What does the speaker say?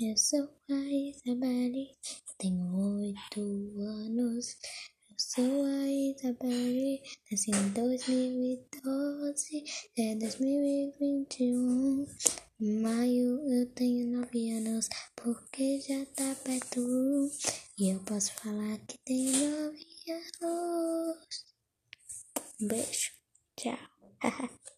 Eu sou a Isabelle, tenho oito anos. Eu sou a Isabelle, nasci em 2012, é 2021. Em maio eu tenho nove anos, porque já tá perto. E eu posso falar que tenho nove anos. Um beijo, tchau.